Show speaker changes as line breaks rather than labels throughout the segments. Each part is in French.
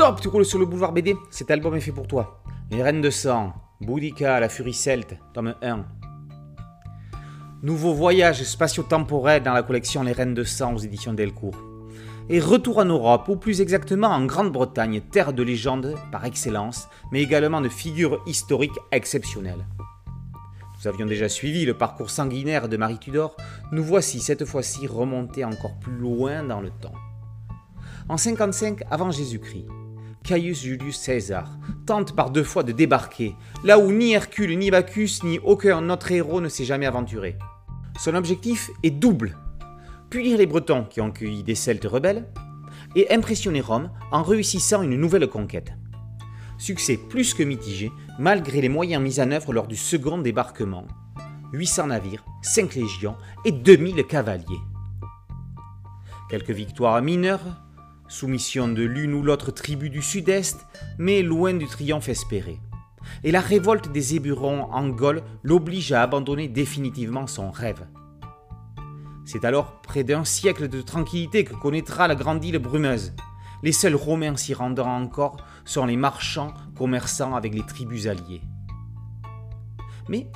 Stop, tu roules sur le boulevard BD, cet album est fait pour toi. Les Reines de Sang, Boudica, La Furie Celte, tome 1. Nouveau voyage spatio-temporel dans la collection Les Reines de Sang aux éditions Delcourt. Et retour en Europe, ou plus exactement en Grande-Bretagne, terre de légende par excellence, mais également de figures historiques exceptionnelles. Nous avions déjà suivi le parcours sanguinaire de Marie Tudor, nous voici cette fois-ci remontés encore plus loin dans le temps. En 55 avant Jésus-Christ, Caius Julius Caesar tente par deux fois de débarquer, là où ni Hercule, ni Bacchus, ni aucun autre héros ne s'est jamais aventuré. Son objectif est double punir les Bretons qui ont cueilli des Celtes rebelles et impressionner Rome en réussissant une nouvelle conquête. Succès plus que mitigé, malgré les moyens mis en œuvre lors du second débarquement. 800 navires, 5 légions et 2000 cavaliers. Quelques victoires mineures, soumission de l'une ou l'autre tribu du sud-est, mais loin du triomphe espéré. Et la révolte des Éburons en Gaule l'oblige à abandonner définitivement son rêve. C'est alors près d'un siècle de tranquillité que connaîtra la grande île brumeuse. Les seuls Romains s'y rendant encore sont les marchands commerçants avec les tribus alliées. Mais,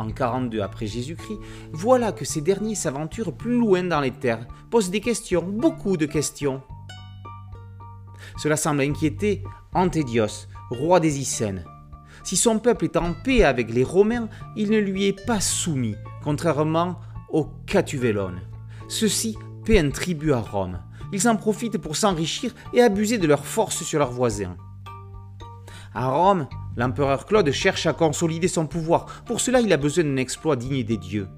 en 42 après Jésus-Christ, voilà que ces derniers s'aventurent plus loin dans les terres, posent des questions, beaucoup de questions. Cela semble inquiéter Antédios, roi des Icènes. Si son peuple est en paix avec les Romains, il ne lui est pas soumis, contrairement aux Catuvelones. Ceux-ci paient un tribut à Rome. Ils en profitent pour s'enrichir et abuser de leur force sur leurs voisins. À Rome, l'empereur Claude cherche à consolider son pouvoir. Pour cela, il a besoin d'un exploit digne des dieux.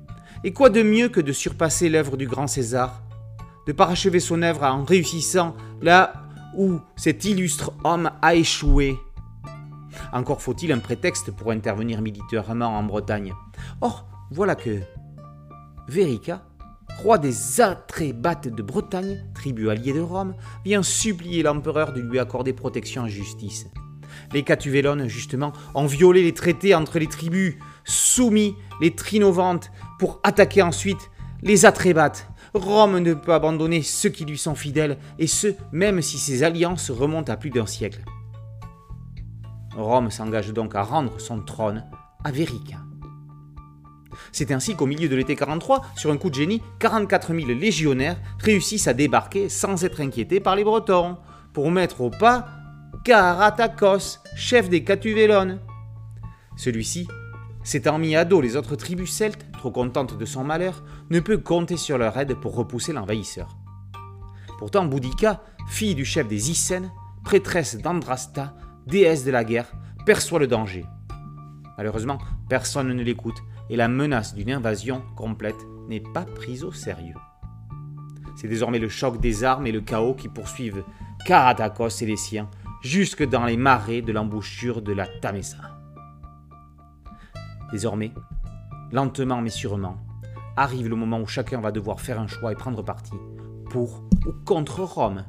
Et quoi de mieux que de surpasser l'œuvre du grand César? De parachever son œuvre en réussissant là où cet illustre homme a échoué Encore faut-il un prétexte pour intervenir militairement en Bretagne. Or, voilà que Verica roi des Atrébates de Bretagne, tribu alliée de Rome, vient supplier l'empereur de lui accorder protection en justice. Les Catuvelones, justement, ont violé les traités entre les tribus, soumis les Trinovantes pour attaquer ensuite les Atrébates. Rome ne peut abandonner ceux qui lui sont fidèles, et ce, même si ces alliances remontent à plus d'un siècle. Rome s'engage donc à rendre son trône à Verica. C'est ainsi qu'au milieu de l'été 43, sur un coup de génie, 44 000 légionnaires réussissent à débarquer sans être inquiétés par les Bretons, pour mettre au pas Caratakos, chef des Catuvelones. Celui-ci, mis à dos les autres tribus celtes, trop contentes de son malheur, ne peut compter sur leur aide pour repousser l'envahisseur. Pourtant, Boudica, fille du chef des Icènes, prêtresse d'Andrasta, déesse de la guerre, perçoit le danger. Malheureusement, personne ne l'écoute et la menace d'une invasion complète n'est pas prise au sérieux. C'est désormais le choc des armes et le chaos qui poursuivent Karatakos et les siens jusque dans les marais de l'embouchure de la Tamesa. Désormais, lentement mais sûrement, arrive le moment où chacun va devoir faire un choix et prendre parti pour ou contre Rome?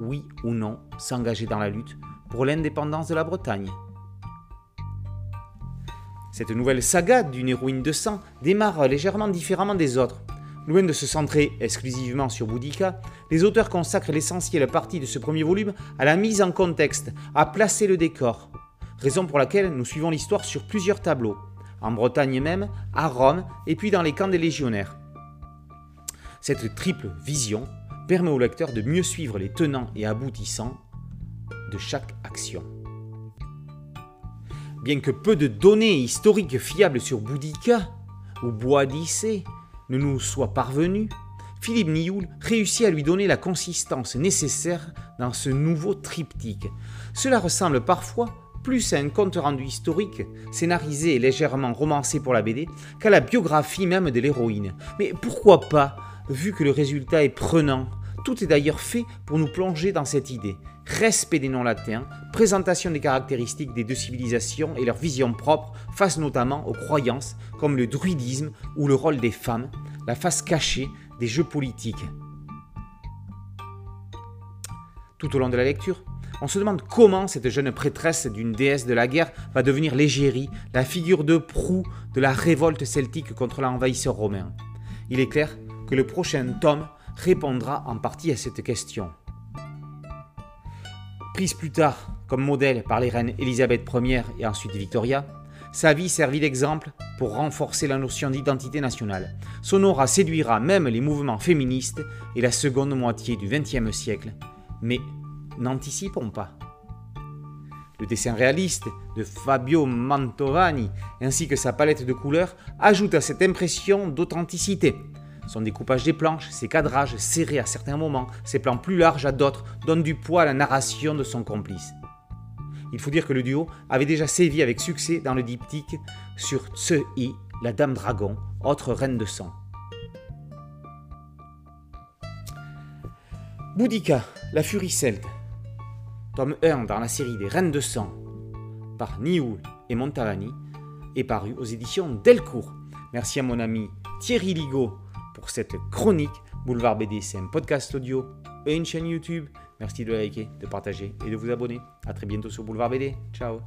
Oui ou non s'engager dans la lutte pour l'indépendance de la Bretagne. Cette nouvelle saga d'une héroïne de sang démarre légèrement différemment des autres. Loin de se centrer exclusivement sur Boudica, les auteurs consacrent l'essentielle partie de ce premier volume à la mise en contexte, à placer le décor. Raison pour laquelle nous suivons l'histoire sur plusieurs tableaux, en Bretagne même, à Rome et puis dans les camps des légionnaires. Cette triple vision permet au lecteur de mieux suivre les tenants et aboutissants de chaque action. Bien que peu de données historiques fiables sur Boudica ou Boadicée ne nous soient parvenues, Philippe Nioul réussit à lui donner la consistance nécessaire dans ce nouveau triptyque. Cela ressemble parfois plus à un conte rendu historique, scénarisé et légèrement romancé pour la BD, qu'à la biographie même de l'héroïne. Mais pourquoi pas, vu que le résultat est prenant? Tout est d'ailleurs fait pour nous plonger dans cette idée respect des noms latins, présentation des caractéristiques des deux civilisations et leur vision propre face notamment aux croyances comme le druidisme ou le rôle des femmes, la face cachée des jeux politiques. Tout au long de la lecture, on se demande comment cette jeune prêtresse d'une déesse de la guerre va devenir l'égérie, la figure de proue de la révolte celtique contre l'envahisseur romain. Il est clair que le prochain tome répondra en partie à cette question. Prise plus tard comme modèle par les reines Elisabeth Ier et ensuite Victoria, sa vie servit d'exemple pour renforcer la notion d'identité nationale. Son aura séduira même les mouvements féministes et la seconde moitié du XXe siècle. Mais n'anticipons pas. Le dessin réaliste de Fabio Mantovani ainsi que sa palette de couleurs ajoutent à cette impression d'authenticité. Son découpage des planches, ses cadrages serrés à certains moments, ses plans plus larges à d'autres donnent du poids à la narration de son complice. Il faut dire que le duo avait déjà sévi avec succès dans le diptyque sur Tse-I, la Dame Dragon, autre reine de sang. Boudica, la furie celte. Tome 1 dans la série des Reines de sang par Nioul et Montavani est paru aux éditions Delcourt. Merci à mon ami Thierry Ligo pour cette chronique. Boulevard BD, c'est un podcast audio et une chaîne YouTube. Merci de liker, de partager et de vous abonner. A très bientôt sur Boulevard BD. Ciao